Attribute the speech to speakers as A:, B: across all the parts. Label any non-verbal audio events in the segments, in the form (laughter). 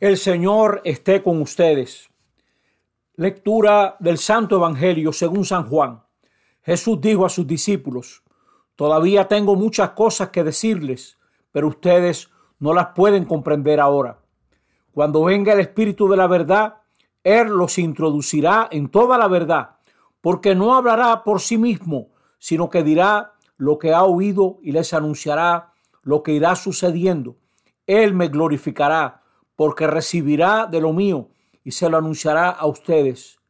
A: El Señor esté con ustedes. Lectura del Santo Evangelio según San Juan. Jesús dijo a sus discípulos, Todavía tengo muchas cosas que decirles, pero ustedes no las pueden comprender ahora. Cuando venga el Espíritu de la verdad, Él los introducirá en toda la verdad, porque no hablará por sí mismo, sino que dirá lo que ha oído y les anunciará lo que irá sucediendo. Él me glorificará porque recibirá de lo mío y se lo anunciará a ustedes.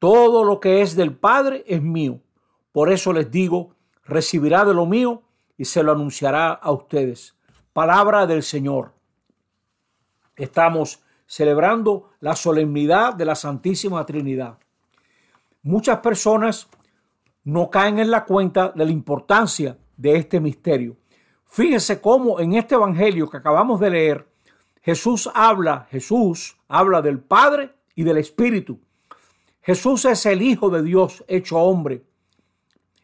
A: Todo lo que es del Padre es mío. Por eso les digo, recibirá de lo mío y se lo anunciará a ustedes. Palabra del Señor. Estamos celebrando la solemnidad de la Santísima Trinidad. Muchas personas no caen en la cuenta de la importancia de este misterio. Fíjense cómo en este Evangelio que acabamos de leer, Jesús habla, Jesús habla del Padre y del Espíritu. Jesús es el Hijo de Dios hecho hombre.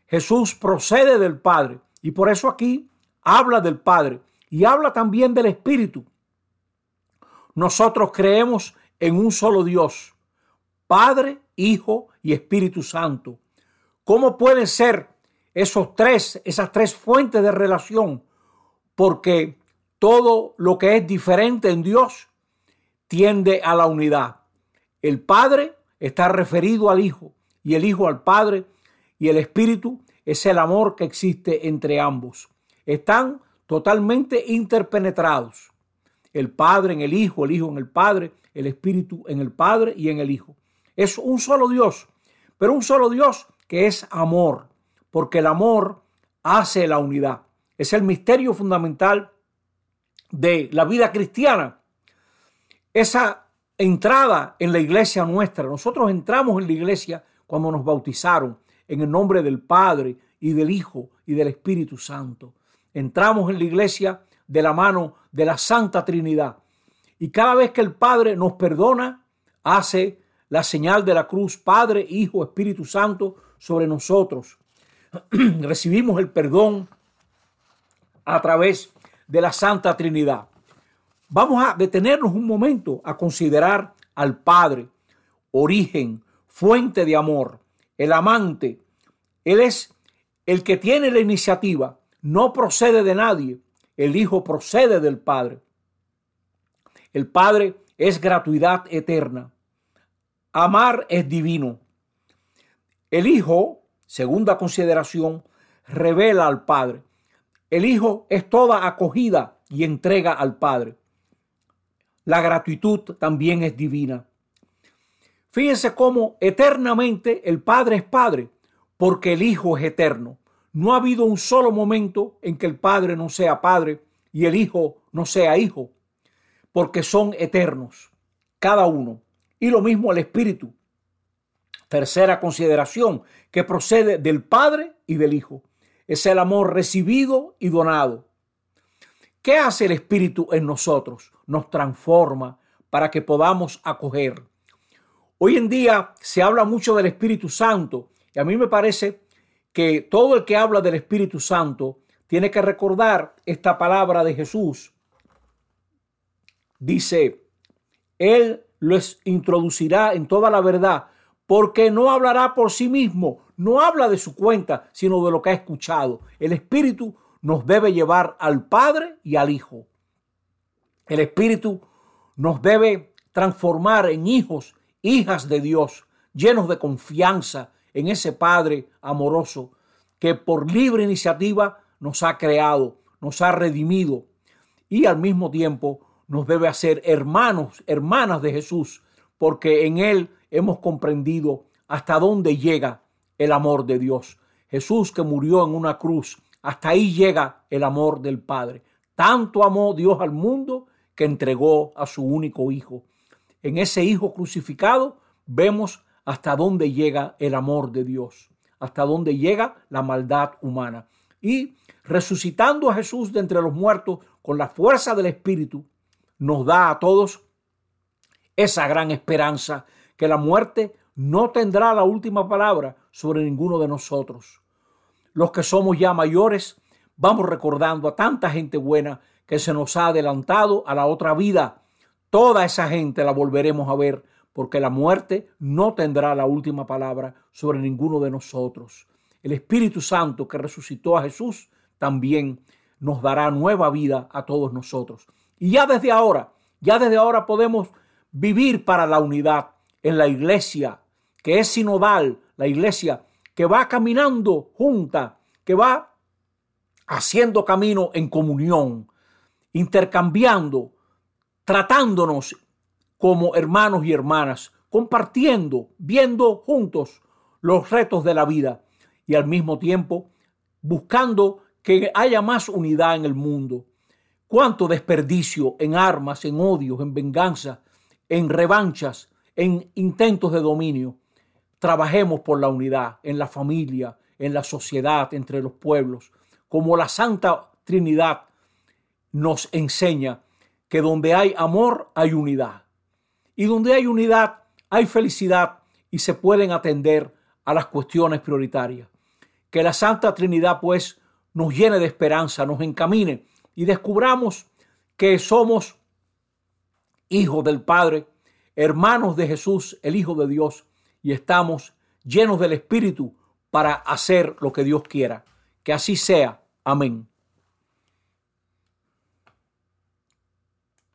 A: Jesús procede del Padre y por eso aquí habla del Padre y habla también del Espíritu. Nosotros creemos en un solo Dios, Padre, Hijo y Espíritu Santo. ¿Cómo pueden ser esos tres, esas tres fuentes de relación? Porque todo lo que es diferente en Dios tiende a la unidad. El Padre está referido al Hijo y el Hijo al Padre y el Espíritu es el amor que existe entre ambos. Están totalmente interpenetrados. El Padre en el Hijo, el Hijo en el Padre, el Espíritu en el Padre y en el Hijo. Es un solo Dios, pero un solo Dios que es amor, porque el amor hace la unidad. Es el misterio fundamental de la vida cristiana, esa entrada en la iglesia nuestra. Nosotros entramos en la iglesia cuando nos bautizaron en el nombre del Padre y del Hijo y del Espíritu Santo. Entramos en la iglesia de la mano de la Santa Trinidad. Y cada vez que el Padre nos perdona, hace la señal de la cruz, Padre, Hijo, Espíritu Santo, sobre nosotros. (clears throat) Recibimos el perdón a través de la Santa Trinidad. Vamos a detenernos un momento a considerar al Padre, origen, fuente de amor, el amante. Él es el que tiene la iniciativa, no procede de nadie. El Hijo procede del Padre. El Padre es gratuidad eterna. Amar es divino. El Hijo, segunda consideración, revela al Padre. El Hijo es toda acogida y entrega al Padre. La gratitud también es divina. Fíjense cómo eternamente el Padre es Padre, porque el Hijo es eterno. No ha habido un solo momento en que el Padre no sea Padre y el Hijo no sea Hijo, porque son eternos, cada uno. Y lo mismo el Espíritu. Tercera consideración, que procede del Padre y del Hijo es el amor recibido y donado. ¿Qué hace el Espíritu en nosotros? Nos transforma para que podamos acoger. Hoy en día se habla mucho del Espíritu Santo y a mí me parece que todo el que habla del Espíritu Santo tiene que recordar esta palabra de Jesús. Dice, Él los introducirá en toda la verdad porque no hablará por sí mismo, no habla de su cuenta, sino de lo que ha escuchado. El Espíritu nos debe llevar al Padre y al Hijo. El Espíritu nos debe transformar en hijos, hijas de Dios, llenos de confianza en ese Padre amoroso que por libre iniciativa nos ha creado, nos ha redimido y al mismo tiempo nos debe hacer hermanos, hermanas de Jesús, porque en Él hemos comprendido hasta dónde llega el amor de Dios. Jesús que murió en una cruz, hasta ahí llega el amor del Padre. Tanto amó Dios al mundo que entregó a su único Hijo. En ese Hijo crucificado vemos hasta dónde llega el amor de Dios, hasta dónde llega la maldad humana. Y resucitando a Jesús de entre los muertos con la fuerza del Espíritu, nos da a todos esa gran esperanza que la muerte no tendrá la última palabra sobre ninguno de nosotros. Los que somos ya mayores, vamos recordando a tanta gente buena que se nos ha adelantado a la otra vida. toda esa gente la volveremos a ver porque la muerte no tendrá la última palabra sobre ninguno de nosotros. El Espíritu Santo que resucitó a Jesús también nos dará nueva vida a todos nosotros. Y ya desde ahora, ya desde ahora podemos vivir para la unidad en la iglesia, que es sinodal, la iglesia que va caminando junta, que va haciendo camino en comunión, intercambiando, tratándonos como hermanos y hermanas, compartiendo, viendo juntos los retos de la vida y al mismo tiempo buscando que haya más unidad en el mundo. Cuánto desperdicio en armas, en odios, en venganza, en revanchas, en intentos de dominio. Trabajemos por la unidad en la familia, en la sociedad, entre los pueblos, como la Santa Trinidad nos enseña que donde hay amor hay unidad. Y donde hay unidad hay felicidad y se pueden atender a las cuestiones prioritarias. Que la Santa Trinidad pues nos llene de esperanza, nos encamine y descubramos que somos hijos del Padre, hermanos de Jesús, el Hijo de Dios, y estamos llenos del Espíritu para hacer lo que Dios quiera. Que así sea. Amén.